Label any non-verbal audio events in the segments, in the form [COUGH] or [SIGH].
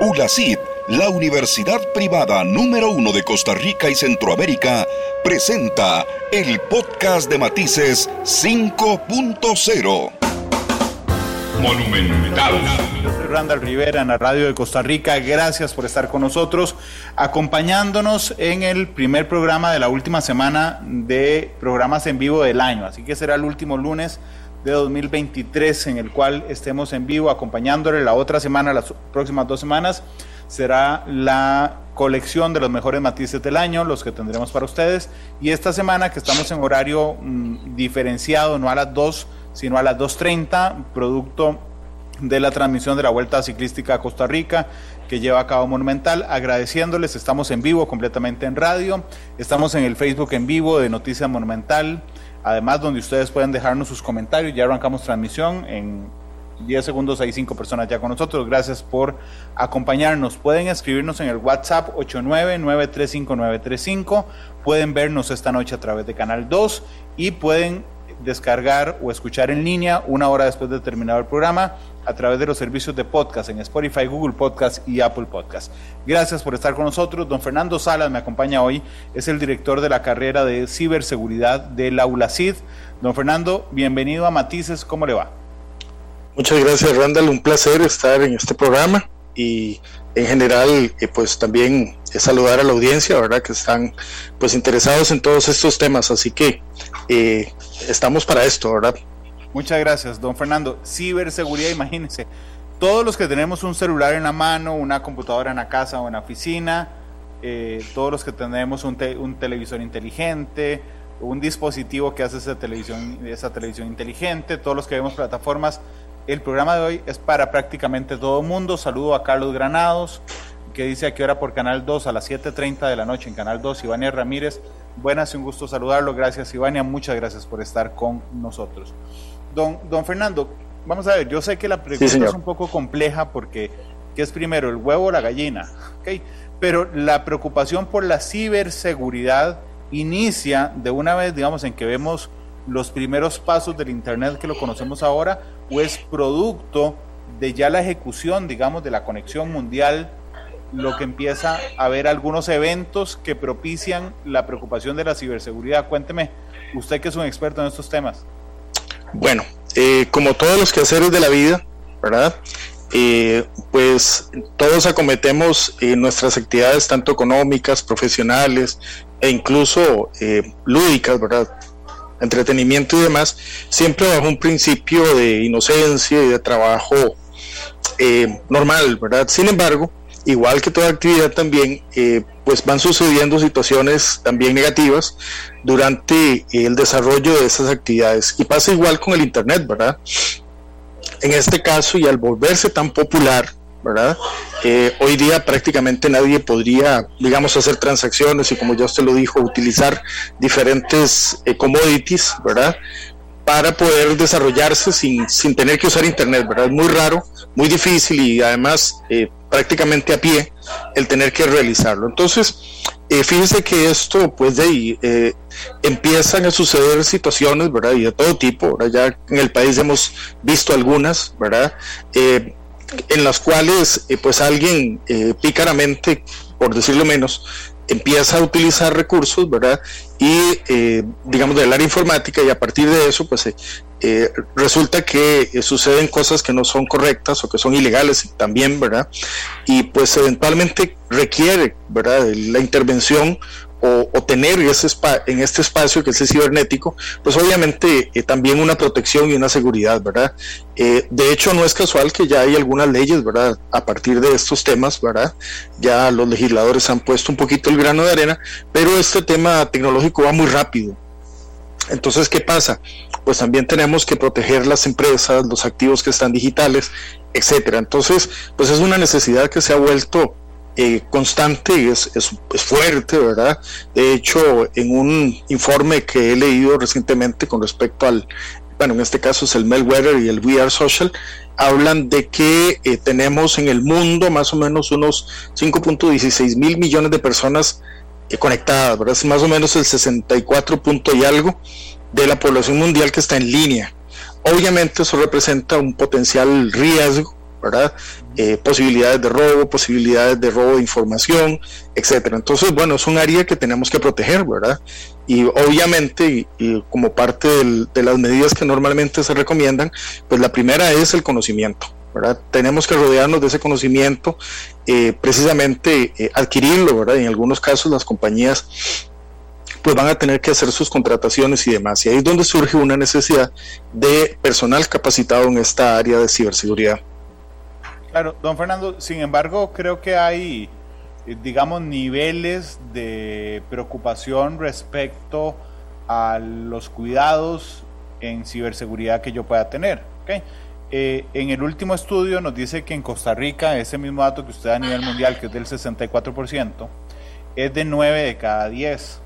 ULACID, la universidad privada número uno de Costa Rica y Centroamérica, presenta el podcast de Matices 5.0. Monumental. Yo soy Randall Rivera en la radio de Costa Rica. Gracias por estar con nosotros, acompañándonos en el primer programa de la última semana de programas en vivo del año. Así que será el último lunes de 2023 en el cual estemos en vivo acompañándole la otra semana, las próximas dos semanas, será la colección de los mejores matices del año, los que tendremos para ustedes. Y esta semana que estamos en horario mm, diferenciado, no a las 2, sino a las 2.30, producto de la transmisión de la Vuelta Ciclística a Costa Rica que lleva a cabo Monumental. Agradeciéndoles, estamos en vivo completamente en radio, estamos en el Facebook en vivo de Noticias Monumental, además donde ustedes pueden dejarnos sus comentarios. Ya arrancamos transmisión en 10 segundos hay 5 personas ya con nosotros. Gracias por acompañarnos. Pueden escribirnos en el WhatsApp 89935935. Pueden vernos esta noche a través de Canal 2 y pueden descargar o escuchar en línea una hora después de terminar el programa a través de los servicios de podcast en Spotify, Google Podcast y Apple Podcast. Gracias por estar con nosotros. Don Fernando Salas me acompaña hoy, es el director de la carrera de ciberseguridad de la ULACID. Don Fernando, bienvenido a Matices, ¿cómo le va? Muchas gracias Randall, un placer estar en este programa y en general eh, pues también saludar a la audiencia, ¿verdad? Que están pues interesados en todos estos temas, así que eh, estamos para esto, ¿verdad? Muchas gracias, don Fernando. Ciberseguridad, imagínense, todos los que tenemos un celular en la mano, una computadora en la casa o en la oficina, eh, todos los que tenemos un, un, televisor inteligente, un dispositivo que hace esa televisión, esa televisión inteligente, todos los que vemos plataformas, el programa de hoy es para prácticamente todo el mundo. Saludo a Carlos Granados, que dice a qué hora por Canal 2 a las 7.30 de la noche en Canal 2. Ivania Ramírez, buenas y un gusto saludarlo. Gracias Ivania, muchas gracias por estar con nosotros. Don, don Fernando, vamos a ver, yo sé que la pregunta es un poco compleja porque, ¿qué es primero, el huevo o la gallina? ¿Okay? Pero la preocupación por la ciberseguridad inicia de una vez, digamos, en que vemos los primeros pasos del Internet que lo conocemos ahora o es producto de ya la ejecución, digamos, de la conexión mundial, lo que empieza a haber algunos eventos que propician la preocupación de la ciberseguridad? Cuénteme, usted que es un experto en estos temas. Bueno, eh, como todos los quehaceres de la vida, ¿verdad? Eh, pues todos acometemos eh, nuestras actividades tanto económicas, profesionales e incluso lúdicas, ¿verdad? Entretenimiento y demás, siempre bajo un principio de inocencia y de trabajo normal, ¿verdad? Sin embargo, igual que toda actividad también, eh, pues van sucediendo situaciones también negativas durante el desarrollo de esas actividades. Y pasa igual con el Internet, ¿verdad? En este caso, y al volverse tan popular, hoy día prácticamente nadie podría, digamos, hacer transacciones y como ya usted lo dijo, utilizar diferentes eh, commodities, ¿verdad? para poder desarrollarse sin, sin, tener que usar internet, ¿verdad? Es muy raro, muy difícil y además eh, prácticamente a pie el tener que realizarlo. Entonces, eh, fíjese que esto, pues de ahí, eh, empiezan a suceder situaciones, ¿verdad? Y de todo tipo, ¿verdad? Ya en el país hemos visto algunas, ¿verdad? En las cuales, pues alguien pícaramente, por decirlo menos, empieza a utilizar recursos, ¿verdad? Y, eh, digamos, del área informática y a partir de eso, pues eh, eh, resulta que suceden cosas que no son correctas o que son ilegales también, ¿verdad? Y pues eventualmente requiere, ¿verdad? La intervención o, tener ese en este espacio que es el cibernético, pues obviamente eh, también una protección y una seguridad, ¿verdad? Eh, de hecho, no es casual que ya hay algunas leyes, ¿verdad? A partir de estos temas, ¿verdad? Ya los legisladores han puesto un poquito el grano de arena, pero este tema tecnológico va muy rápido. Entonces, ¿qué pasa? Pues también tenemos que proteger las empresas, los activos que están digitales, etcétera. Entonces, pues es una necesidad que se ha vuelto eh, constante y es, es, fuerte, ¿verdad? De hecho, en un informe que he leído recientemente con respecto al, bueno, en este caso es el Melweather y el Are Social, hablan de que eh, tenemos en el mundo más o menos unos 5.16 mil millones de personas eh, conectadas, ¿verdad? Es más o menos el 64 punto y algo de la población mundial que está en línea. Obviamente eso representa un potencial riesgo ¿verdad? Eh, posibilidades de robo, posibilidades de robo de información, etcétera. Entonces, bueno, es un área que tenemos que proteger, ¿verdad? Y obviamente, como parte de las medidas que normalmente se recomiendan, pues la primera es el conocimiento, ¿verdad? Tenemos que rodearnos de ese conocimiento, eh, precisamente eh, adquirirlo, ¿verdad? En algunos casos las compañías pues van a tener que hacer sus contrataciones y demás. Y ahí es donde surge una necesidad de personal capacitado en esta área de ciberseguridad. Claro, don Fernando, sin embargo, creo que hay, eh, digamos, niveles de preocupación respecto a los cuidados en ciberseguridad que yo pueda tener. Eh, en el último estudio nos dice que en Costa Rica, ese mismo dato que usted da a nivel mundial, que es del 64%, es de 9 de cada 10.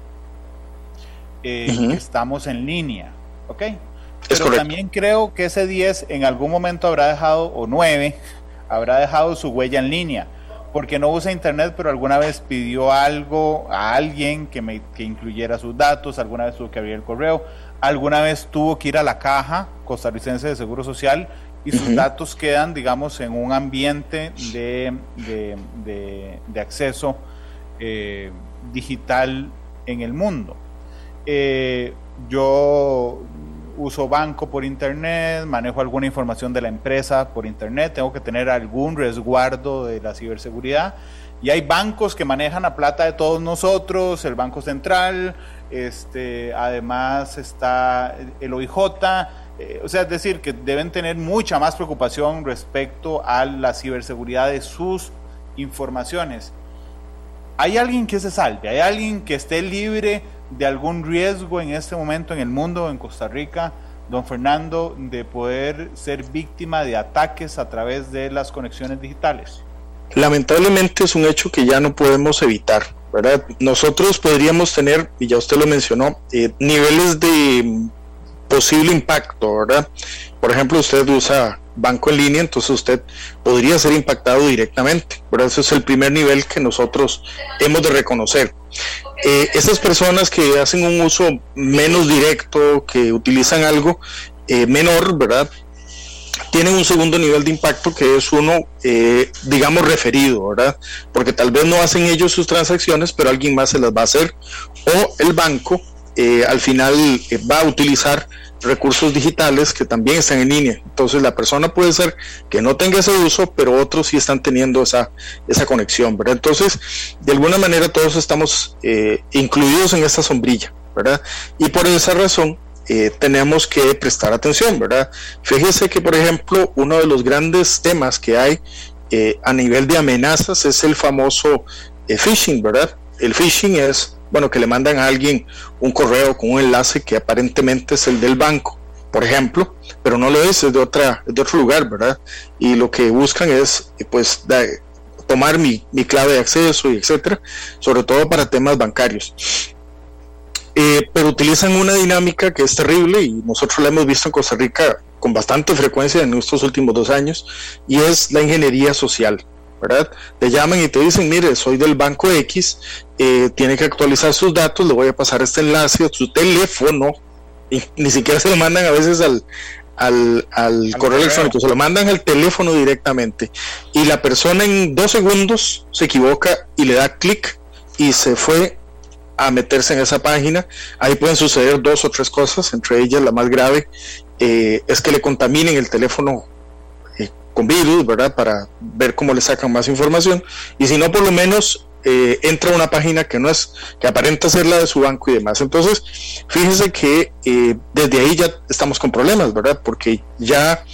Eh, estamos en línea. ¿Ok? Pero también creo que ese 10 en algún momento habrá dejado, o 9, habrá dejado su huella en línea, porque no usa internet, pero alguna vez pidió algo a alguien que, me, que incluyera sus datos, alguna vez tuvo que abrir el correo, alguna vez tuvo que ir a la caja costarricense de Seguro Social y sus datos quedan, digamos, en un ambiente de, de, acceso eh, digital en el mundo. Eh, yo uso banco por internet, manejo alguna información de la empresa por internet, tengo que tener algún resguardo de la ciberseguridad. Y hay bancos que manejan la plata de todos nosotros, el Banco Central, este, además está el OIJ, eh, o sea, es decir, que deben tener mucha más preocupación respecto a la ciberseguridad de sus informaciones. ¿Hay alguien que se salve? ¿Hay alguien que esté libre de algún riesgo en este momento en el mundo, en Costa Rica, don Fernando, de poder ser víctima de ataques a través de las conexiones digitales? Lamentablemente es un hecho que ya no podemos evitar, ¿verdad? Nosotros podríamos tener, y ya usted lo mencionó, eh, niveles de posible impacto, ¿verdad? Por ejemplo, usted usa banco en línea, entonces usted podría ser impactado directamente. Por eso es el primer nivel que nosotros hemos de reconocer. Eh, esas personas que hacen un uso menos directo, que utilizan algo eh, menor, ¿verdad? Tienen un segundo nivel de impacto que es uno, eh, digamos, referido, ¿verdad? Porque tal vez no hacen ellos sus transacciones, pero alguien más se las va a hacer. O el banco al final va a utilizar recursos digitales que también están en línea. Entonces la persona puede ser que no tenga ese uso, pero otros sí están teniendo esa, esa conexión, ¿verdad? Entonces, de alguna manera todos estamos eh, incluidos en esta sombrilla, ¿verdad? Y por esa razón eh, tenemos que prestar atención, ¿verdad? Fíjese que, por ejemplo, uno de los grandes temas que hay eh, a nivel de amenazas es el famoso phishing, ¿verdad? El phishing es bueno, que le mandan a alguien un correo con un enlace que aparentemente es el del banco, por ejemplo, pero no lo es, es de, otra, de otro lugar, ¿verdad? Y lo que buscan es, pues, tomar mi, clave de acceso y etcétera, sobre todo para temas bancarios. Eh, pero utilizan una dinámica que es terrible y nosotros la hemos visto en Costa Rica con bastante frecuencia en estos últimos dos años y es la ingeniería social. ¿Verdad? Te llaman y te dicen, mire, soy del banco X, eh, tiene que actualizar sus datos, le voy a pasar este enlace a su teléfono, y ni siquiera se lo mandan a veces al, al, al, correo, electrónico, se lo mandan al teléfono directamente. Y la persona en dos segundos se equivoca y le da clic y se fue a meterse en esa página. Ahí pueden suceder dos o tres cosas, entre ellas la más grave eh, es que le contaminen el teléfono con virus, ¿verdad? Para ver cómo le sacan más información. Y si no, por lo menos eh, entra a una página que no es, que aparenta ser la de su banco y demás. Entonces, fíjense que eh, desde ahí ya estamos con problemas, ¿verdad? Porque ya,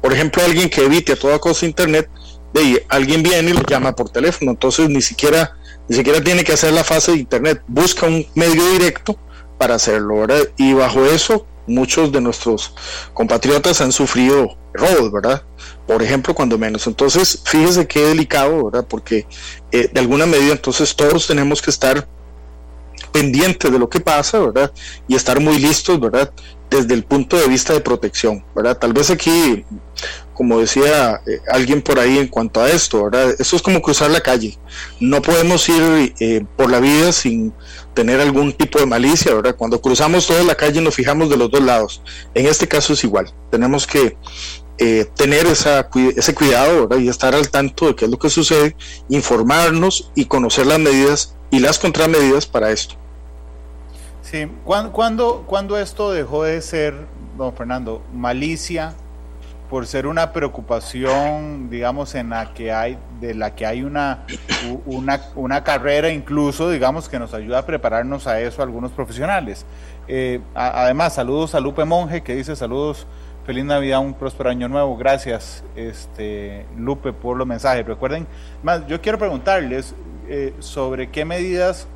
por ejemplo, alguien que evite a toda cosa internet, de ahí, alguien viene y lo llama por teléfono. Entonces, ni siquiera, ni siquiera tiene que hacer la fase de internet. Busca un medio directo para hacerlo, ¿verdad? Y bajo eso, muchos de nuestros compatriotas han sufrido robos, ¿verdad? por ejemplo, cuando menos. Entonces, fíjese qué delicado, ¿verdad? Porque eh, de alguna medida, entonces todos tenemos que estar pendientes de lo que pasa, ¿verdad? Y estar muy listos, ¿verdad? Desde el punto de vista de protección, ¿verdad? Tal vez aquí, como decía eh, alguien por ahí en cuanto a esto, ¿verdad? Esto es como cruzar la calle. No podemos ir eh, por la vida sin tener algún tipo de malicia, ¿verdad? Cuando cruzamos toda la calle nos fijamos de los dos lados. En este caso es igual. Tenemos que eh, tener esa, ese cuidado y estar al tanto de qué es lo que sucede, informarnos y conocer las medidas y las contramedidas para esto. Sí, ¿cuándo, cuando esto dejó de ser, don Fernando, malicia por ser una preocupación, digamos, en la que hay, de la que hay una, una, una carrera incluso, digamos, que nos ayuda a prepararnos a eso algunos profesionales? Eh, además, saludos a Lupe Monge, que dice saludos Feliz Navidad, un próspero año nuevo. Gracias, este, Lupe, por los mensajes. Recuerden, más, yo quiero preguntarles eh, sobre qué medidas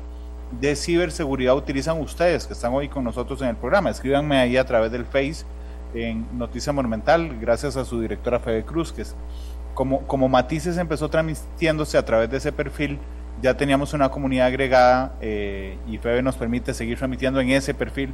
de ciberseguridad utilizan ustedes que están hoy con nosotros en el programa. Escríbanme ahí a través del Face en Noticia Monumental, gracias a su directora Fede Cruz, que es, como, como Matices empezó transmitiéndose a través de ese perfil, ya teníamos una comunidad agregada eh, y Febe nos permite seguir transmitiendo en ese perfil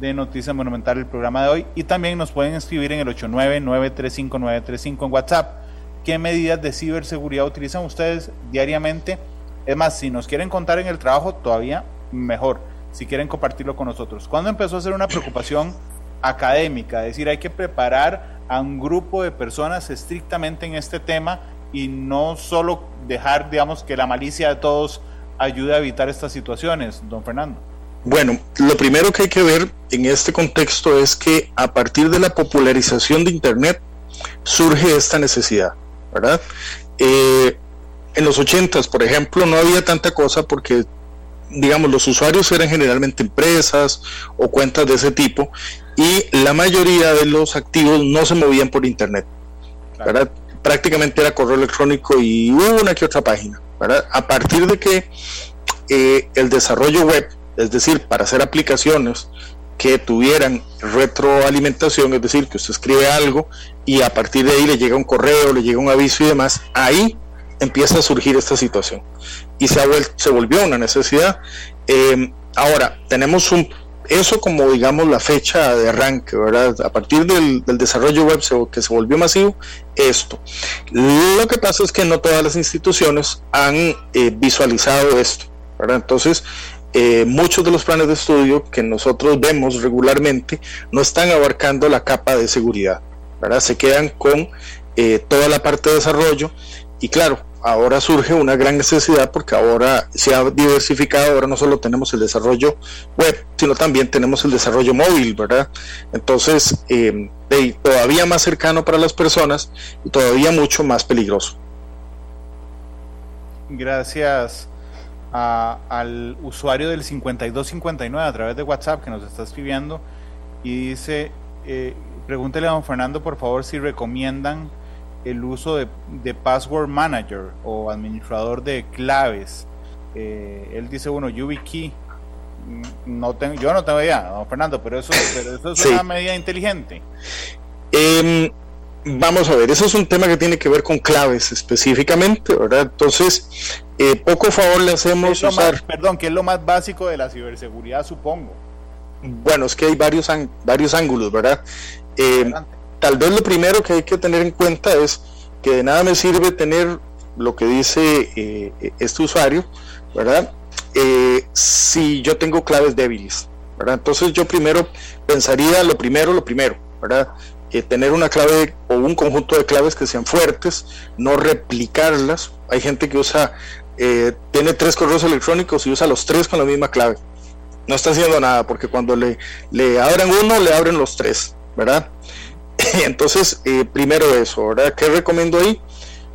de Noticias Monumental el programa de hoy y también nos pueden escribir en el 899-35935 en WhatsApp. ¿Qué medidas de ciberseguridad utilizan ustedes diariamente? Es más, si nos quieren contar en el trabajo, todavía mejor, si quieren compartirlo con nosotros. ¿Cuándo empezó a ser una preocupación académica? Es decir, hay que preparar a un grupo de personas estrictamente en este tema y no solo dejar, digamos, que la malicia de todos ayude a evitar estas situaciones, don Fernando. Bueno, lo primero que hay que ver en este contexto es que a partir de la popularización de Internet surge esta necesidad, ¿verdad? Eh, en los 80, por ejemplo, no había tanta cosa porque, digamos, los usuarios eran generalmente empresas o cuentas de ese tipo y la mayoría de los activos no se movían por Internet, ¿verdad? Prácticamente era correo electrónico y una que otra página, ¿verdad? A partir de que eh, el desarrollo web es decir, para hacer aplicaciones que tuvieran retroalimentación, es decir, que usted escribe algo y a partir de ahí le llega un correo, le llega un aviso y demás, ahí empieza a surgir esta situación y se, se volvió una necesidad. Em, ahora, tenemos un, eso como digamos la fecha de arranque, ¿verdad? A partir del, desarrollo web que se volvió masivo, esto. Lo que pasa es que no todas las instituciones han eh, visualizado esto, ¿verdad? Entonces, eh, muchos de los planes de estudio que nosotros vemos regularmente no están abarcando la capa de seguridad, ¿verdad? Se quedan con eh, toda la parte de desarrollo y claro, ahora surge una gran necesidad porque ahora se ha diversificado, ahora no solo tenemos el desarrollo web, sino también tenemos el desarrollo móvil, ¿verdad? Entonces, eh, todavía más cercano para las personas y todavía mucho más peligroso. Gracias al usuario del 5259 a través de WhatsApp que nos está escribiendo y dice, eh, pregúntele a don Fernando por favor si recomiendan el uso de, Password Manager o administrador de claves. Eh, él dice, bueno, YubiKey, mm, no tengo, yo no tengo idea, don Fernando, pero eso, pero eso es una medida inteligente. Em, vamos a ver, eso es un tema que tiene que ver con claves específicamente, ¿verdad? Entonces, eh, poco favor le hacemos usar. perdón, que es lo más básico de la ciberseguridad, supongo. Bueno, es que hay varios, varios ángulos, ¿verdad? Eh, tal vez lo primero que hay que tener en cuenta es que de nada me sirve tener lo que dice eh, este usuario, ¿verdad? si yo tengo claves débiles, ¿verdad? Entonces yo primero pensaría lo primero, lo primero, ¿verdad? tener una clave o un conjunto de claves que sean fuertes, no replicarlas. Hay gente que usa eh, tiene tres correos electrónicos y usa los tres con la misma clave. No está haciendo nada porque cuando le, le abren uno, le abren los tres, ¿verdad? [LAUGHS] Entonces, eh, primero eso, ¿verdad? ¿Qué recomiendo ahí?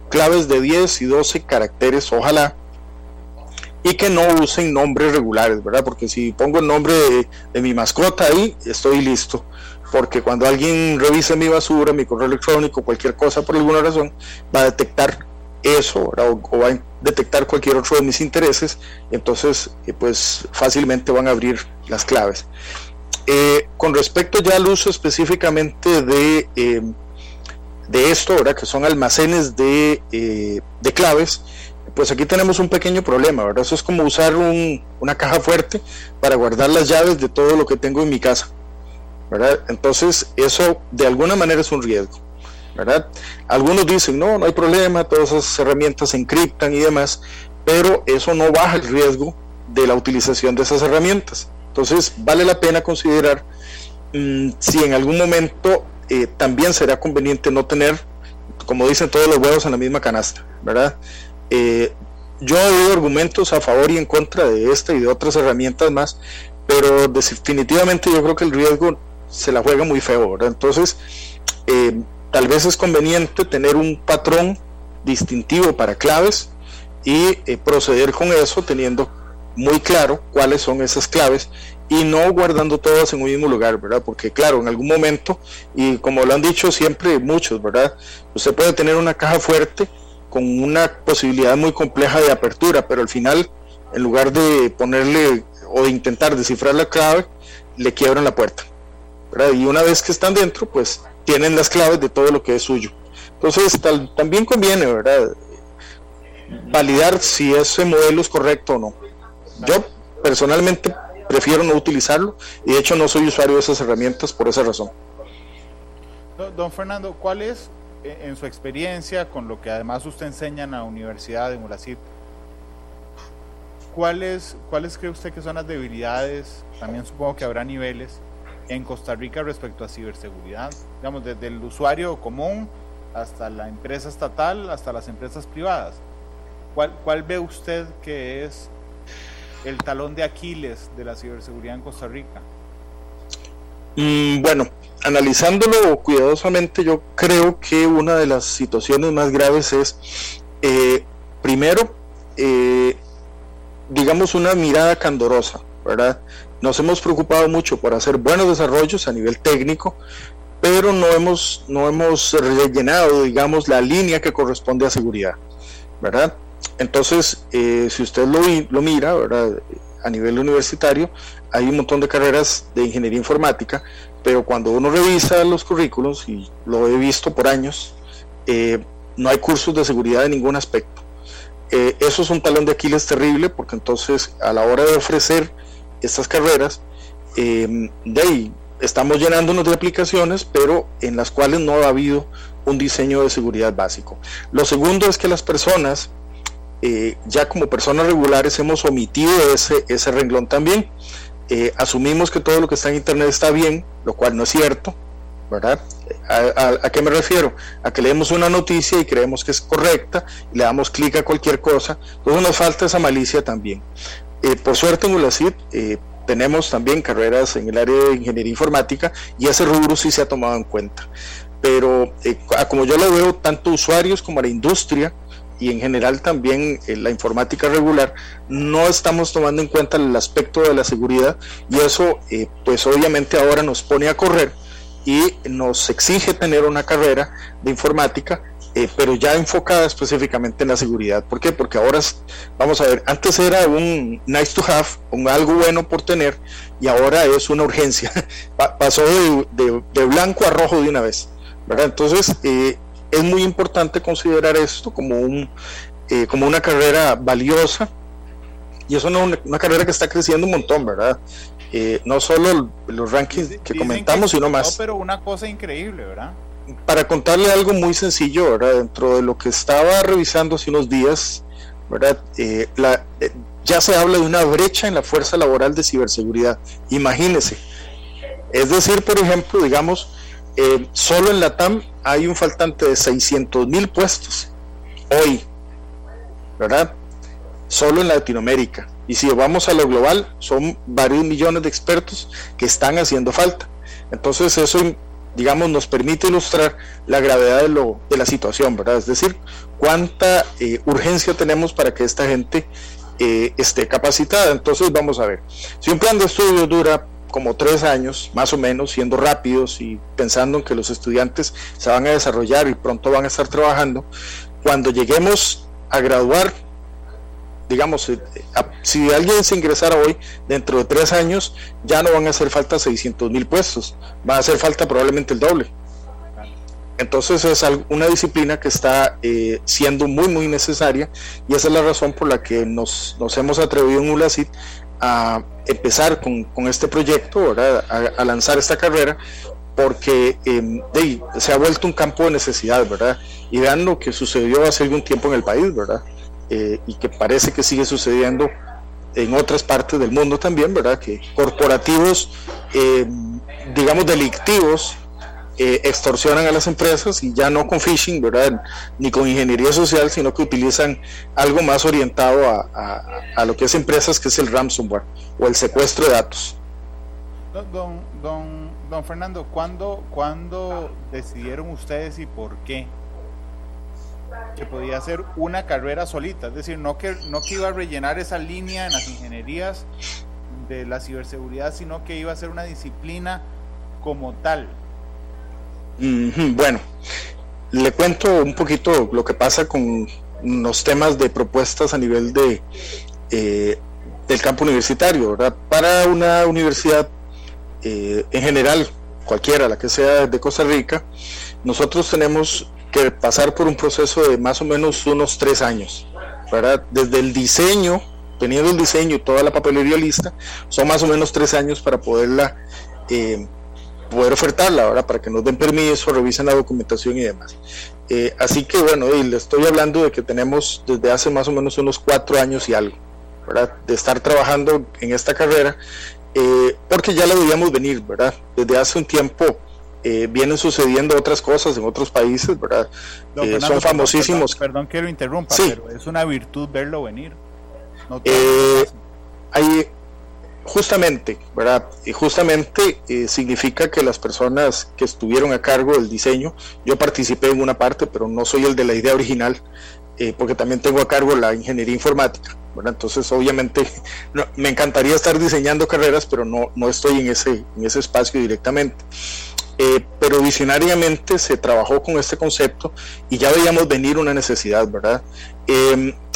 Claves de 10 y 12 caracteres, ojalá. Y que no usen nombres regulares, ¿verdad? Porque si pongo el nombre de, mi mascota ahí, estoy listo porque cuando alguien revise mi basura, mi correo electrónico, cualquier cosa por alguna razón, va a detectar eso o, va a detectar cualquier otro de mis intereses, entonces eh, pues fácilmente van a abrir las claves. Eh, con respecto ya al uso específicamente de, em, de esto, ¿verdad? que son almacenes de, eh, de, claves, pues aquí tenemos un pequeño problema, ¿verdad? Eso es como usar una caja fuerte para guardar las llaves de todo lo que tengo en mi casa, ¿verdad? Entonces eso de alguna manera es un riesgo. ¿verdad? Algunos dicen, no, no hay problema, todas esas herramientas se encriptan y demás, pero eso no baja el riesgo de la utilización de esas herramientas. Entonces, vale la pena considerar mm, si en algún momento eh, también será conveniente no tener, como dicen todos los huevos en la misma canasta, ¿verdad? Eh, yo he oído argumentos a favor y en contra de esta y de otras herramientas más, pero definitivamente yo creo que el riesgo se la juega muy feo, ¿verdad? Entonces, eh, tal vez es conveniente tener un patrón distintivo para claves y proceder con eso teniendo muy claro cuáles son esas claves y no guardando todas en un mismo lugar, ¿verdad? Porque claro, en algún momento, y como lo han dicho siempre muchos, ¿verdad? Usted puede tener una caja fuerte con una posibilidad muy compleja de apertura, pero al final, en lugar de ponerle o de intentar descifrar la clave, le quiebran la puerta, ¿verdad? Y una vez que están dentro, pues tienen las claves de todo lo que es suyo. Entonces, también conviene, ¿verdad? Validar si ese modelo es correcto o no. Yo personalmente prefiero no utilizarlo y de hecho no soy usuario de esas herramientas por esa razón. Don Fernando, ¿cuál es e, en su experiencia con lo que además usted enseña en la Universidad de Muracid? ¿Cuáles, ¿Cuáles cree usted que son las debilidades? También supongo que habrá niveles en Costa Rica respecto a ciberseguridad, digamos, desde el usuario común hasta la empresa estatal, hasta las empresas privadas. ¿Cuál, cuál ve usted que es el talón de Aquiles de la ciberseguridad en Costa Rica? Mm, bueno, analizándolo cuidadosamente, yo creo que una de las situaciones más graves es, eh, primero, eh, digamos, una mirada candorosa, ¿verdad? Nos hemos preocupado mucho por hacer buenos desarrollos a nivel técnico, pero no hemos, no hemos rellenado, digamos, la línea que corresponde a seguridad, ¿verdad? Entonces, eh, si usted lo, lo mira, a nivel universitario, hay un montón de carreras de ingeniería informática, pero cuando uno revisa los currículos, y lo he visto por años, eh, no hay cursos de seguridad en ningún aspecto. Eh, eso es un talón de Aquiles terrible, porque entonces a la hora de ofrecer estas carreras, de ahí, estamos llenándonos de aplicaciones, pero en las cuales no ha habido un diseño de seguridad básico. Lo segundo es que las personas eh, ya como personas regulares hemos omitido ese, ese renglón también. Eh, asumimos que todo lo que está en Internet está bien, lo cual no es cierto, ¿verdad? ¿A, qué me refiero? A que leemos una noticia y creemos que es correcta y le damos clic a cualquier cosa. Entonces nos falta esa malicia también. Eh, por suerte en ULACID tenemos también carreras en el área de ingeniería informática y ese rubro sí se ha tomado en cuenta. Pero como yo lo veo, tanto usuarios como la industria, y en general también eh, la informática regular, no estamos tomando en cuenta el aspecto de la seguridad y eso eh, pues obviamente ahora nos pone a correr y nos exige tener una carrera de informática, eh, pero ya enfocada específicamente en la seguridad. ¿Por qué? Porque ahora, vamos a ver, antes era un nice to have, un algo bueno por tener, y ahora es una urgencia. [LAUGHS] Pasó de, de, blanco a rojo de una vez. ¿verdad? Entonces, eh, es muy importante considerar esto como, un, eh, como una carrera valiosa y es una, una, carrera que está creciendo un montón, ¿verdad? Eh, no solo los rankings que comentamos, sino más. No, pero una cosa increíble, ¿verdad? Para contarle algo muy sencillo, ¿verdad? Dentro de lo que estaba revisando hace unos días, ¿verdad? Eh, la, ya se habla de una brecha en la fuerza laboral de ciberseguridad. Imagínese. Es decir, por ejemplo, digamos, eh, solo en la TAM hay un faltante de 600 mil puestos hoy, ¿verdad? Solo en Latinoamérica. Y si vamos a lo global, son varios millones de expertos que están haciendo falta. Entonces eso, digamos, nos permite ilustrar la gravedad de, lo, de la situación, ¿verdad? Es decir, cuánta eh, urgencia tenemos para que esta gente eh, esté capacitada. Entonces vamos a ver, si un plan de estudio dura como tres años, más o menos, siendo rápidos y pensando en que los estudiantes se van a desarrollar y pronto van a estar trabajando, cuando lleguemos a graduar, digamos, eh, si alguien se ingresara hoy, dentro de tres años, ya no van a hacer falta 600 mil puestos, va a hacer falta probablemente el doble. Entonces es una disciplina que está eh, siendo muy, muy necesaria y esa es la razón por la que nos, nos hemos atrevido en ULACIT a empezar con, con este proyecto, A, lanzar esta carrera, porque em, se ha vuelto un campo de necesidad, ¿verdad? Y vean lo que sucedió hace algún tiempo en el país, ¿verdad? Eh, y que parece que sigue sucediendo en otras partes del mundo también, ¿verdad? Que corporativos, em, digamos, delictivos, eh, extorsionan a las empresas y ya no con phishing, ¿verdad? Ni con ingeniería social, sino que utilizan algo más orientado a, lo que es empresas, que es el ransomware o el secuestro de datos. Don, don, don Fernando, ¿cuándo, ¿cuándo decidieron ustedes y por qué que podía ser una carrera solita? Es decir, no que, no que iba a rellenar esa línea en las ingenierías de la ciberseguridad, sino que iba a ser una disciplina como tal. Bueno, le cuento un poquito lo que pasa con los temas de propuestas a nivel de eh, del campo universitario. Para una universidad eh, en general, cualquiera, la que sea de Costa Rica, nosotros tenemos que pasar por un proceso de más o menos unos tres años. Desde el diseño, teniendo el diseño y toda la papelería lista, son más o menos tres años para poderla eh, poder ofertarla, ahora para que nos den permiso, revisen la documentación y demás. Eh, así que bueno, y le estoy hablando de que tenemos desde hace más o menos unos cuatro años y algo, ¿verdad? De estar trabajando en esta carrera, eh, porque ya la debíamos venir, ¿verdad? Desde hace un tiempo eh, vienen sucediendo otras cosas en otros países, ¿verdad? son famosísimos. Perdón, que lo interrumpa, pero es una virtud verlo venir. No hay, Justamente, ¿verdad? Y justamente eh, significa que las personas que estuvieron a cargo del diseño, yo participé en una parte, pero no soy el de la idea original, eh, porque también tengo a cargo la ingeniería informática. Entonces, obviamente, [LAUGHS] me encantaría estar diseñando carreras, pero no, no estoy en ese, en ese espacio directamente. Eh, pero visionariamente se trabajó con este concepto y ya veíamos venir una necesidad, ¿verdad?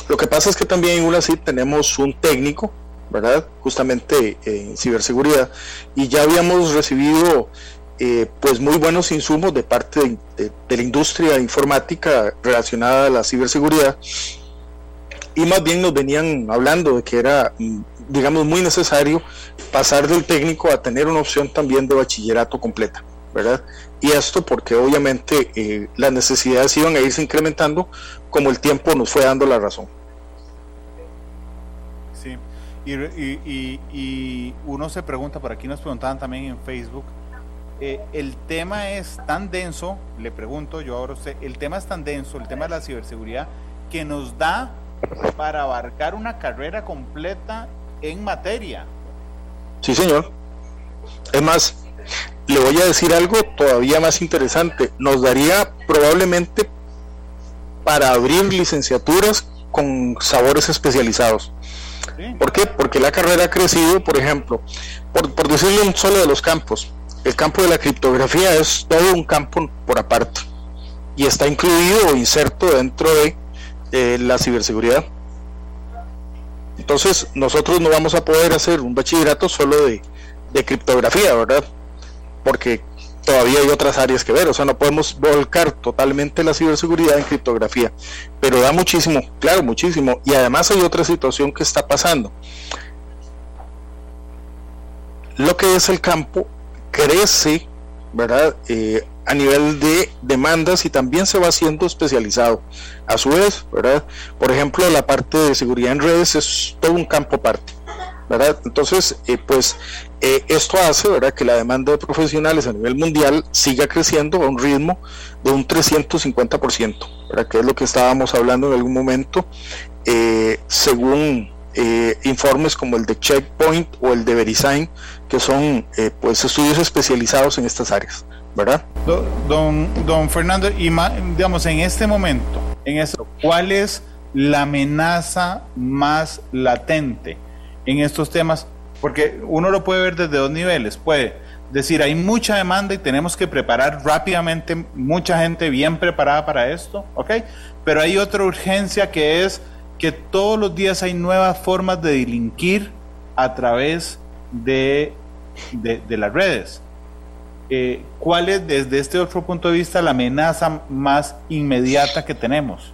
lo que pasa es que también en UNACID tenemos un técnico ¿verdad? Justamente en ciberseguridad. Y ya habíamos recibido eh, pues muy buenos insumos de parte de, la industria informática relacionada a la ciberseguridad. Y más bien nos venían hablando de que era, mm, digamos, muy necesario pasar del técnico a tener una opción también de bachillerato completa, ¿verdad? Y esto porque obviamente eh, las necesidades iban a irse incrementando como el tiempo nos fue dando la razón. Y, uno se pregunta, por aquí nos preguntaban también en Facebook, eh, el tema es tan denso, le pregunto yo ahora usted, el tema es tan denso, el tema de la ciberseguridad, que nos da para abarcar una carrera completa en materia. Sí, señor. Es más, le voy a decir algo todavía más interesante. Nos daría probablemente para abrir licenciaturas con sabores especializados. ¿Por qué? Porque la carrera ha crecido, por ejemplo, por, por decirle un solo de los campos, el campo de la criptografía es todo un campo por aparte y está incluido o inserto dentro de la ciberseguridad. Entonces nosotros no vamos a poder hacer un bachillerato solo de, de criptografía, ¿verdad? Porque todavía hay otras áreas que ver, o sea, no podemos volcar totalmente la ciberseguridad en criptografía, pero da muchísimo, claro, muchísimo, y además hay otra situación que está pasando. Lo que es el campo crece, ¿verdad? Eh, a nivel de demandas y también se va haciendo especializado. A su vez, ¿verdad? Por ejemplo, la parte de seguridad en redes es todo un campo aparte. ¿Verdad? Entonces, eh, pues eh, esto hace, ¿verdad? Que la demanda de profesionales a nivel mundial siga creciendo a un ritmo de un 350%, ¿verdad? Que es lo que estábamos hablando en algún momento, eh, según informes como el de Checkpoint o el de Verisign, que son pues estudios especializados en estas áreas, ¿verdad? Don, don Fernando, y digamos, en este momento, en esto, ¿cuál es la amenaza más latente? En estos temas, porque uno lo puede ver desde dos niveles. Puede decir, hay mucha demanda y tenemos que preparar rápidamente mucha gente bien preparada para esto, ¿ok? Pero hay otra urgencia que es que todos los días hay nuevas formas de delinquir a través de, de, las redes. Eh, ¿Cuál es desde este otro punto de vista la amenaza más inmediata que tenemos?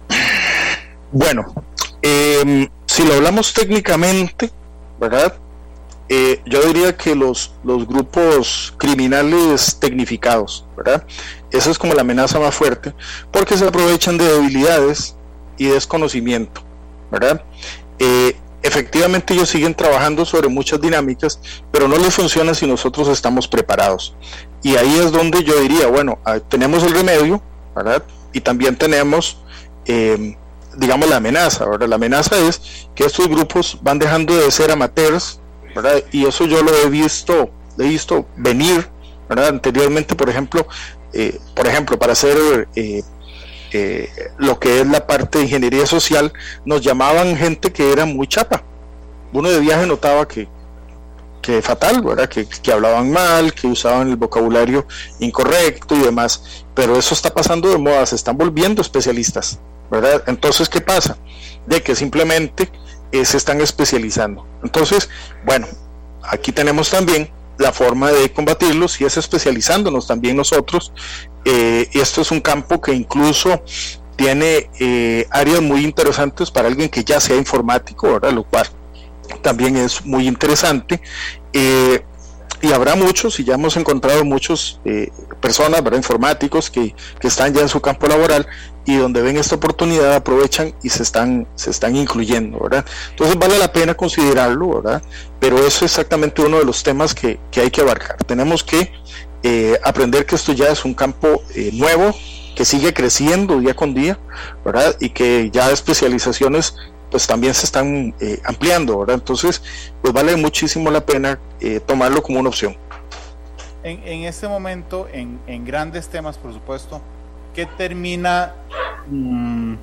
Bueno, em, si lo hablamos técnicamente, ¿verdad? Eh, yo diría que los, grupos criminales tecnificados, ¿verdad? Esa es como la amenaza más fuerte, porque se aprovechan de debilidades y desconocimiento, ¿verdad? Eh, efectivamente ellos siguen trabajando sobre muchas dinámicas, pero no les funciona si nosotros estamos preparados. Y ahí es donde yo diría, bueno, ah, tenemos el remedio, ¿verdad? Y también tenemos, eh, digamos, la amenaza, ¿verdad? La amenaza es que estos grupos van dejando de ser amateurs. Y eso yo lo he visto, he visto venir. Anteriormente, por ejemplo, eh, por ejemplo, para hacer eh, lo que es la parte de ingeniería social, nos llamaban gente que era muy chapa. Uno de viaje notaba que, que fatal, ¿verdad? Que, que, hablaban mal, que usaban el vocabulario incorrecto y demás. Pero eso está pasando de moda, se están volviendo especialistas, ¿verdad? Entonces, ¿qué pasa? De que simplemente eh, se están especializando. Entonces, bueno, aquí tenemos también la forma de combatirlos y es especializándonos también nosotros. Eh, esto es un campo que incluso tiene eh, áreas muy interesantes para alguien que ya sea informático, ¿verdad? Lo cual también es muy interesante. Eh, y habrá muchos, y ya hemos encontrado muchos eh, personas, ¿verdad? informáticos que, que, están ya en su campo laboral y donde ven esta oportunidad aprovechan y se están, se están incluyendo, ¿verdad? Entonces vale la pena considerarlo, ¿verdad? Pero eso es exactamente uno de los temas que, que hay que abarcar. Tenemos que eh, aprender que esto ya es un campo nuevo, que sigue creciendo día con día, ¿verdad? Y que ya especializaciones pues también se están eh, ampliando, ¿verdad? Entonces, pues vale muchísimo la pena eh, tomarlo como una opción. En, en este momento, en, en, grandes temas, por supuesto, ¿qué termina, mmm,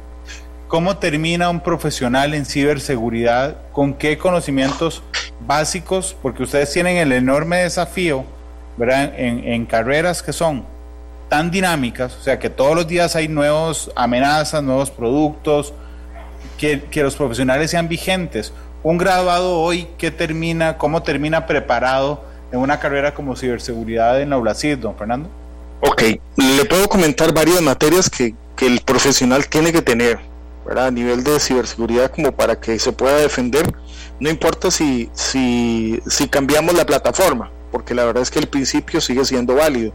cómo termina un profesional en ciberseguridad? ¿Con qué conocimientos básicos? Porque ustedes tienen el enorme desafío, ¿verdad? En, en carreras que son tan dinámicas, o sea, que todos los días hay nuevas amenazas, nuevos productos, que, los profesionales sean vigentes. Un graduado hoy, ¿qué termina, cómo termina preparado en una carrera como ciberseguridad en la don Fernando? Ok, le puedo comentar varias materias que, que el profesional tiene que tener ¿verdad? a nivel de ciberseguridad como para que se pueda defender. No importa si, si, si cambiamos la plataforma, porque la verdad es que el principio sigue siendo válido.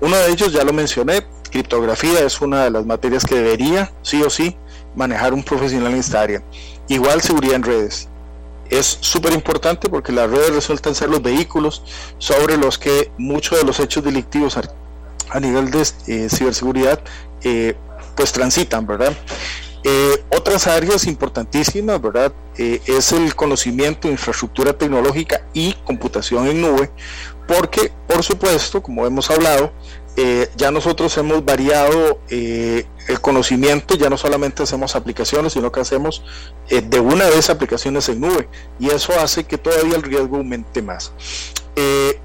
Uno de ellos ya lo mencioné, criptografía es una de las materias que debería, sí o sí, manejar un profesional en esta área. Igual seguridad en redes. Es súper importante porque las redes resultan ser los vehículos sobre los que muchos de los hechos delictivos a, nivel de eh, ciberseguridad eh, pues transitan, ¿verdad? Eh, otras áreas importantísimas, ¿verdad? es el conocimiento, infraestructura tecnológica y computación en nube, porque, por supuesto, como hemos hablado, eh, ya nosotros hemos variado eh, el conocimiento, ya no solamente hacemos aplicaciones, sino que hacemos eh, de una vez aplicaciones en nube y eso hace que todavía el riesgo aumente más.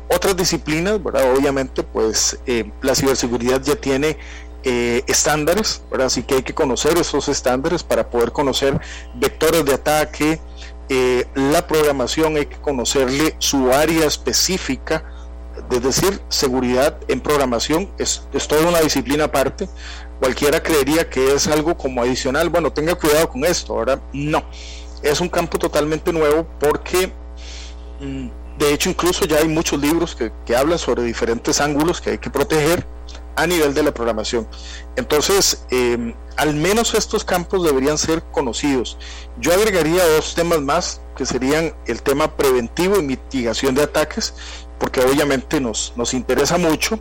otras disciplinas, obviamente, pues la ciberseguridad ya tiene estándares, así que hay que conocer esos estándares para poder conocer vectores de ataque, la programación hay que conocerle su área específica, es decir, seguridad en programación es, es toda una disciplina aparte. Cualquiera creería que es algo como adicional. Bueno, tenga cuidado con esto, ¿verdad? No, es un campo totalmente nuevo porque mm, de hecho incluso ya hay muchos libros que, que hablan sobre diferentes ángulos que hay que proteger a nivel de la programación. Entonces, em, al menos estos campos deberían ser conocidos. Yo agregaría dos temas más, que serían el tema preventivo y mitigación de ataques porque obviamente nos, nos interesa mucho.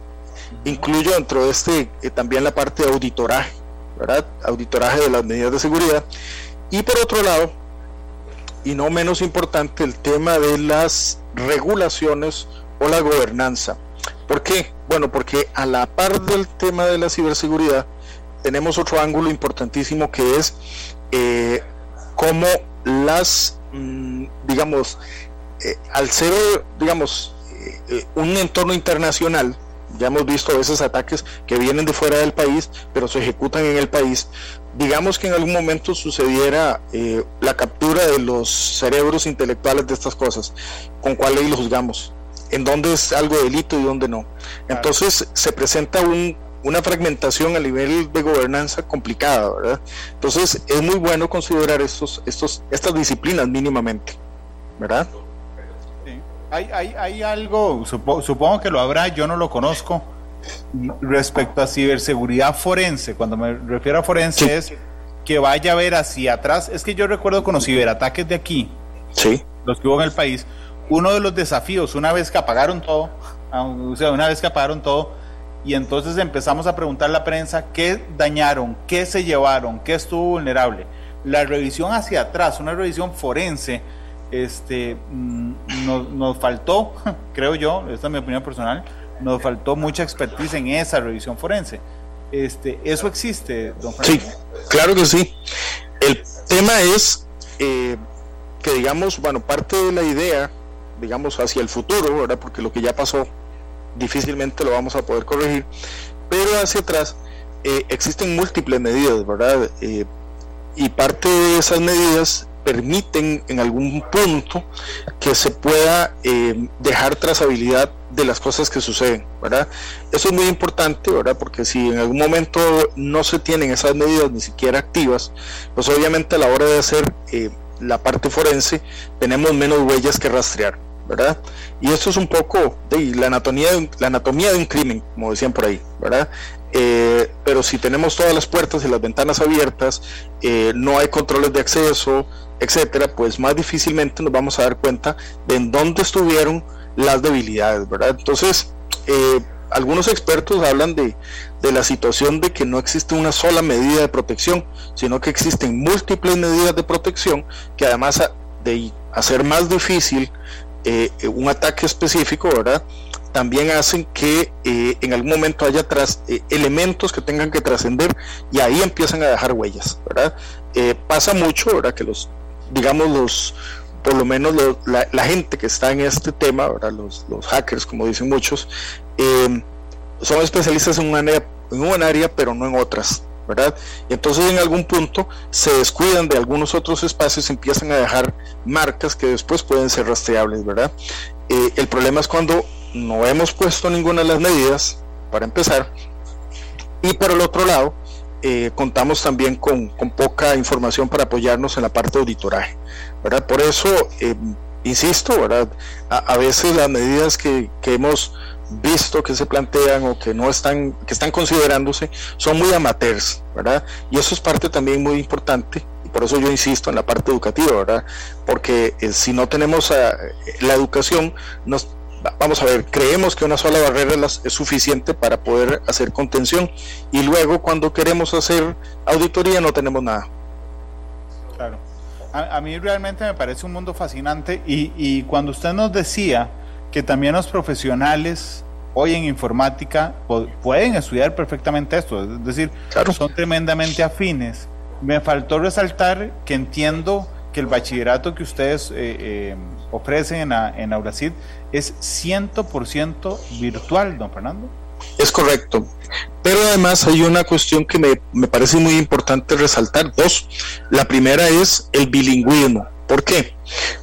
Incluyo dentro de este eh, también la parte de auditoraje, ¿verdad? Auditoraje de las medidas de seguridad. Y por otro lado, y no menos importante, el tema de las regulaciones o la gobernanza. ¿Por qué? Bueno, porque a la par del tema de la ciberseguridad, tenemos otro ángulo importantísimo que es eh, cómo las, mm, digamos, eh, al ser, digamos, eh, un entorno internacional, ya hemos visto a veces ataques que vienen de fuera del país, pero se ejecutan en el país. Digamos que en algún momento sucediera eh, la captura de los cerebros intelectuales de estas cosas, ¿con cuál ley lo juzgamos? ¿En dónde es algo delito y dónde no? Entonces se presenta una fragmentación a nivel de gobernanza complicada, ¿verdad? Entonces es muy bueno considerar estos, estos, estas disciplinas mínimamente, ¿verdad? Hay, hay, hay algo, supongo que lo habrá, yo no lo conozco, respecto a ciberseguridad forense. Cuando me refiero a forense es que vaya a ver hacia atrás. Es que yo recuerdo con los ciberataques de aquí, sí. los que hubo en el país, uno de los desafíos, una vez que apagaron todo, O sea, una vez que apagaron todo, y entonces empezamos a preguntar a la prensa qué dañaron, qué se llevaron, qué estuvo vulnerable. La revisión hacia atrás, una revisión forense, este, mm, nos, faltó, [LAUGHS] creo yo, esta es mi opinión personal, nos faltó mucha expertise en esa revisión forense. Este, ¿Eso existe, don Sí, claro que sí. El tema es eh, que, digamos, bueno, parte de la idea, digamos, hacia el futuro, ¿verdad? Porque lo que ya pasó difícilmente lo vamos a poder corregir, pero hacia atrás eh, existen múltiples medidas, ¿verdad? Eh, y parte de esas medidas permiten en algún punto que se pueda eh, dejar trazabilidad de las cosas que suceden, ¿verdad? Eso es muy importante, ¿verdad? Porque si en algún momento no se tienen esas medidas ni siquiera activas, pues obviamente a la hora de hacer la parte forense tenemos menos huellas que rastrear. ¿Verdad? Y esto es un poco de la anatomía de un, la anatomía de un crimen, como decían por ahí, ¿verdad? Eh, pero si tenemos todas las puertas y las ventanas abiertas, eh, no hay controles de acceso, etcétera, pues más difícilmente nos vamos a dar cuenta de en dónde estuvieron las debilidades, ¿verdad? Entonces, eh, algunos expertos hablan de, de, la situación de que no existe una sola medida de protección, sino que existen múltiples medidas de protección que además de hacer más difícil eh, un ataque específico, ¿verdad? También hacen que eh, en algún momento haya eh, elementos que tengan que trascender y ahí empiezan a dejar huellas, ¿verdad? pasa mucho, ¿verdad? Que los, digamos, los, por lo menos la, gente que está en este tema. Los, los hackers, como dicen muchos, son especialistas en un área, en un área, pero no en otras, ¿verdad? Y entonces en algún punto se descuidan de algunos otros espacios y empiezan a dejar marcas que después pueden ser rastreables, ¿verdad? Eh, el problema es cuando no hemos puesto ninguna de las medidas, para empezar, y por el otro lado, eh, contamos también con, poca información para apoyarnos en la parte de auditoraje, ¿verdad? Por eso, eh, insisto, ¿verdad? A, veces las medidas que, que hemos visto que se plantean o que no están, que están considerándose, son muy amateurs, ¿verdad? Y eso es parte también muy importante, y por eso yo insisto en la parte educativa, ¿verdad? Porque eh, si no tenemos eh, la educación, nos, vamos a ver, creemos que una sola barrera es suficiente para poder hacer contención, y luego cuando queremos hacer auditoría no tenemos nada. Claro. A, mí realmente me parece un mundo fascinante, y, y cuando usted nos decía, que también los profesionales hoy en informática pueden estudiar perfectamente esto, es decir, son tremendamente afines. Me faltó resaltar que entiendo que el bachillerato que ustedes eh, eh, ofrecen en, en Auracid es 100% virtual, don Fernando. Es correcto. Pero además hay una cuestión que me, me parece muy importante resaltar. Dos, la primera es el bilingüismo. ¿Por qué?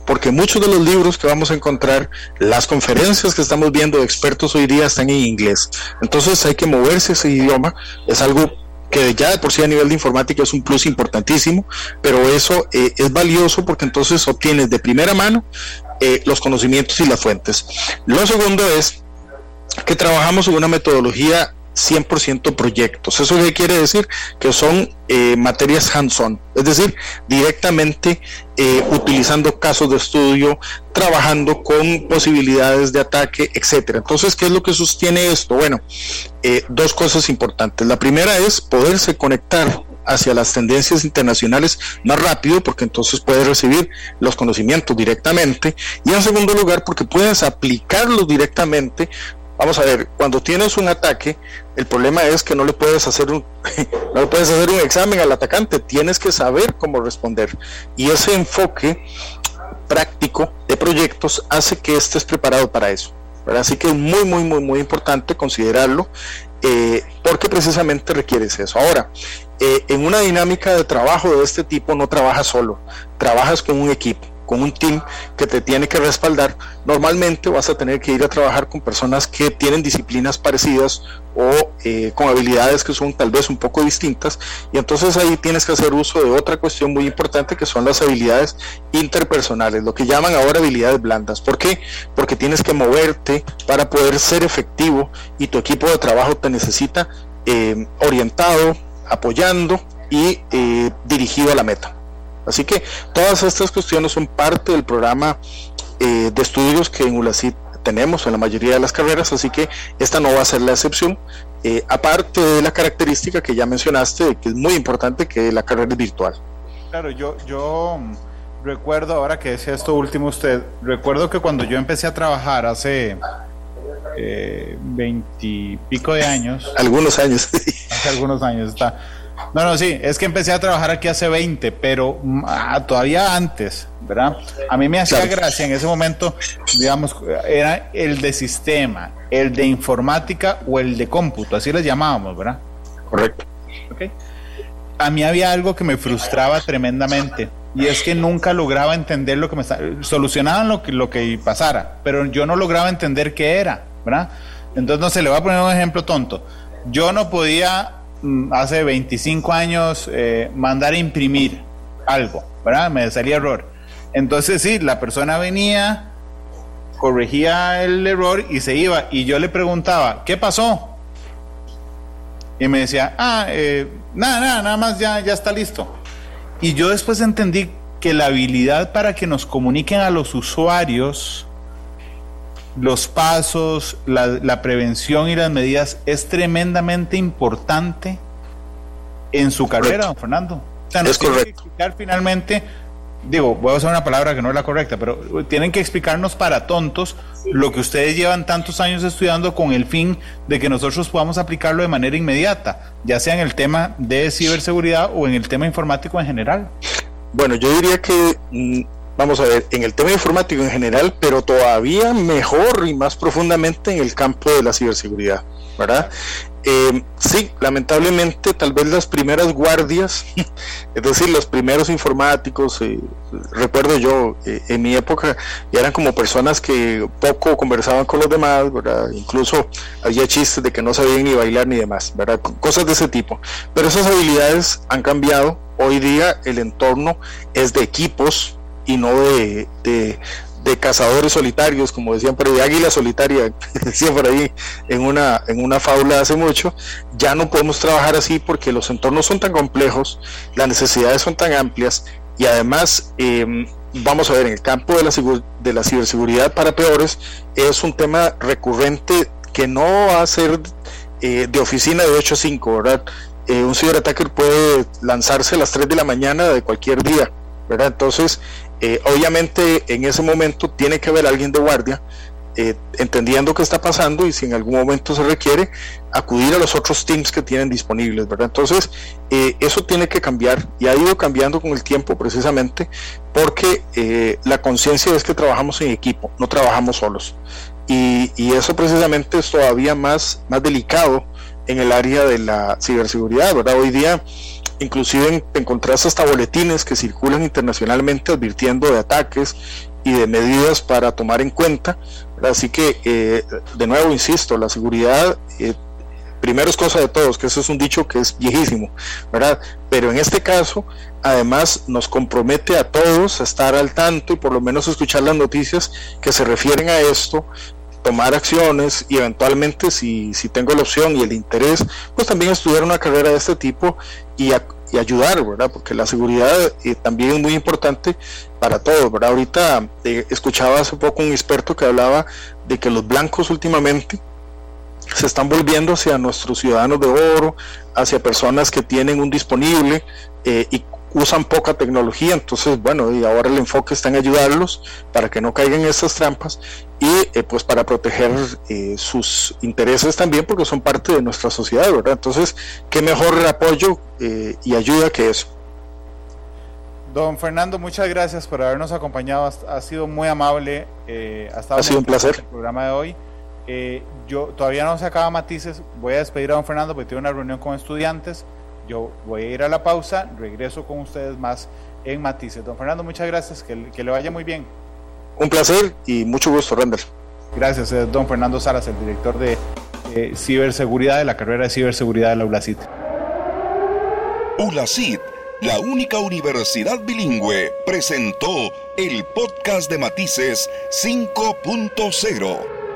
Porque muchos de los libros que vamos a encontrar, las conferencias que estamos viendo de expertos hoy día están en inglés. Entonces hay que moverse ese idioma. Es algo que ya de por sí a nivel de informática es un plus importantísimo, pero eso eh, es valioso porque entonces obtienes de primera mano eh, los conocimientos y las fuentes. Lo segundo es que trabajamos en una metodología 100% proyectos. ¿Eso qué quiere decir? Que son eh, materias hands-on, es decir, directamente eh, utilizando casos de estudio, trabajando con posibilidades de ataque, etcétera. Entonces, ¿qué es lo que sostiene esto? Bueno, eh, dos cosas importantes. La primera es poderse conectar hacia las tendencias internacionales más rápido, porque entonces puedes recibir los conocimientos directamente, y en segundo lugar, porque puedes aplicarlos directamente Vamos a ver, cuando tienes un ataque, el problema es que no le puedes hacer un, [LAUGHS] no le puedes hacer un examen al atacante, tienes que saber cómo responder. Y ese enfoque práctico de proyectos hace que estés preparado para eso. Así que es muy, muy, muy, muy importante considerarlo eh, porque precisamente requieres eso. Ahora, eh, en una dinámica de trabajo de este tipo no trabajas solo, trabajas con un equipo con un team que te tiene que respaldar, normalmente vas a tener que ir a trabajar con personas que tienen disciplinas parecidas o eh, con habilidades que son tal vez un poco distintas y entonces ahí tienes que hacer uso de otra cuestión muy importante que son las habilidades interpersonales, lo que llaman ahora habilidades blandas. ¿Por qué? Porque tienes que moverte para poder ser efectivo y tu equipo de trabajo te necesita eh, orientado, apoyando y eh, dirigido a la meta. Así que todas estas cuestiones son parte del programa eh, de estudios que en ULACID tenemos en la mayoría de las carreras, así que esta no va a ser la excepción. Eh, aparte de la característica que ya mencionaste, que es muy importante, que la carrera es virtual. Claro, yo, yo recuerdo, ahora que decía esto último usted, recuerdo que cuando yo empecé a trabajar hace eh, veintipico de años. Algunos años. [LAUGHS] hace algunos años está. No, no, sí, es que empecé a trabajar aquí hace 20, pero ah, todavía antes, ¿verdad? A mí me hacía gracia en ese momento, digamos, era el de sistema, el de informática o el de cómputo, así les llamábamos, ¿verdad? Correcto. Okay. A mí había algo que me frustraba tremendamente y es que nunca lograba entender lo que me estaba... Solucionaban lo que, lo que pasara, pero yo no lograba entender qué era, ¿verdad? Entonces, no se le va a poner un ejemplo tonto. Yo no podía mm, hace 25 años eh, mandar a imprimir algo, ¿verdad? Me salía error. Entonces, sí, la persona venía, corregía el error y se iba. Y yo le preguntaba, ¿qué pasó? Y me decía, ah, eh, nada, nada, nada más ya, ya está listo. Y yo después entendí que la habilidad para que nos comuniquen a los usuarios los pasos, la, prevención y las medidas es tremendamente importante en su carrera, don Fernando. O sea, es correcto. Que explicar finalmente, digo, voy a usar una palabra que no es la correcta, pero tienen que explicarnos para tontos lo que ustedes llevan tantos años estudiando con el fin de que nosotros podamos aplicarlo de manera inmediata, ya sea en el tema de ciberseguridad o en el tema informático en general. Bueno, yo diría que mm, vamos a ver, en el tema informático en general, pero todavía mejor y más profundamente en el campo de la ciberseguridad, ¿verdad? Eh, sí, lamentablemente tal vez las primeras guardias, [LAUGHS] es decir, los primeros informáticos, eh, recuerdo yo, eh, en mi época eran como personas que poco conversaban con los demás, ¿verdad? Incluso había chistes de que no sabían ni bailar ni demás, ¿verdad? Cosas de ese tipo. Pero esas habilidades han cambiado. Hoy día el entorno es de equipos, y no de, de, cazadores solitarios, como decían por ahí, águila solitaria, [LAUGHS] decía por ahí en una, en una fábula hace mucho, ya no podemos trabajar así porque los entornos son tan complejos, las necesidades son tan amplias y además, em, vamos a ver, en el campo de la, de la ciberseguridad para peores es un tema recurrente que no va a ser eh, de oficina de 8 a 5, ¿verdad? Eh, un ciberataque puede lanzarse a las 3 de la mañana de cualquier día, ¿verdad? Entonces, eh, obviamente en ese momento tiene que haber alguien de guardia eh, entendiendo qué está pasando y si en algún momento se requiere acudir a los otros teams que tienen disponibles, ¿verdad? Entonces, eh, eso tiene que cambiar y ha ido cambiando con el tiempo precisamente porque la conciencia es que trabajamos en equipo, no trabajamos solos. Y, y, eso precisamente es todavía más, más delicado en el área de la ciberseguridad, ¿verdad? Hoy día Inclusive encontrás hasta boletines que circulan internacionalmente advirtiendo de ataques y de medidas para tomar en cuenta. Así que, eh, de nuevo, insisto, la seguridad eh, primero es cosa de todos, que eso es un dicho que es viejísimo, ¿verdad? Pero en este caso, además, nos compromete a todos a estar al tanto y por lo menos escuchar las noticias que se refieren a esto, tomar acciones y eventualmente si, si tengo la opción y el interés, pues también estudiar una carrera de este tipo y, y ayudar, ¿verdad? Porque la seguridad eh, también es muy importante para todos, ¿verdad? Ahorita eh, escuchaba hace poco un experto que hablaba de que los blancos últimamente se están volviendo hacia nuestros ciudadanos de oro, hacia personas que tienen un disponible eh, y usan poca tecnología, entonces bueno, y ahora el enfoque está en ayudarlos para que no caigan en estas trampas y eh, pues para proteger eh, sus intereses también porque son parte de nuestra sociedad, ¿verdad? Entonces, ¿qué mejor apoyo eh, y ayuda que eso? Don Fernando, muchas gracias por habernos acompañado, ha sido muy amable, ha sido un placer el programa de hoy. yo todavía no se acaba matices, voy a despedir a don Fernando porque tiene una reunión con estudiantes. Yo voy a ir a la pausa, regreso con ustedes más en Matices. Don Fernando, muchas gracias, que, que le vaya muy bien. Un placer y mucho gusto, Render. Gracias, eh, don Fernando Salas, el director de eh, ciberseguridad de la carrera de ciberseguridad de la ULACIT. ULACIT, la única universidad bilingüe, presentó el podcast de Matices 5.0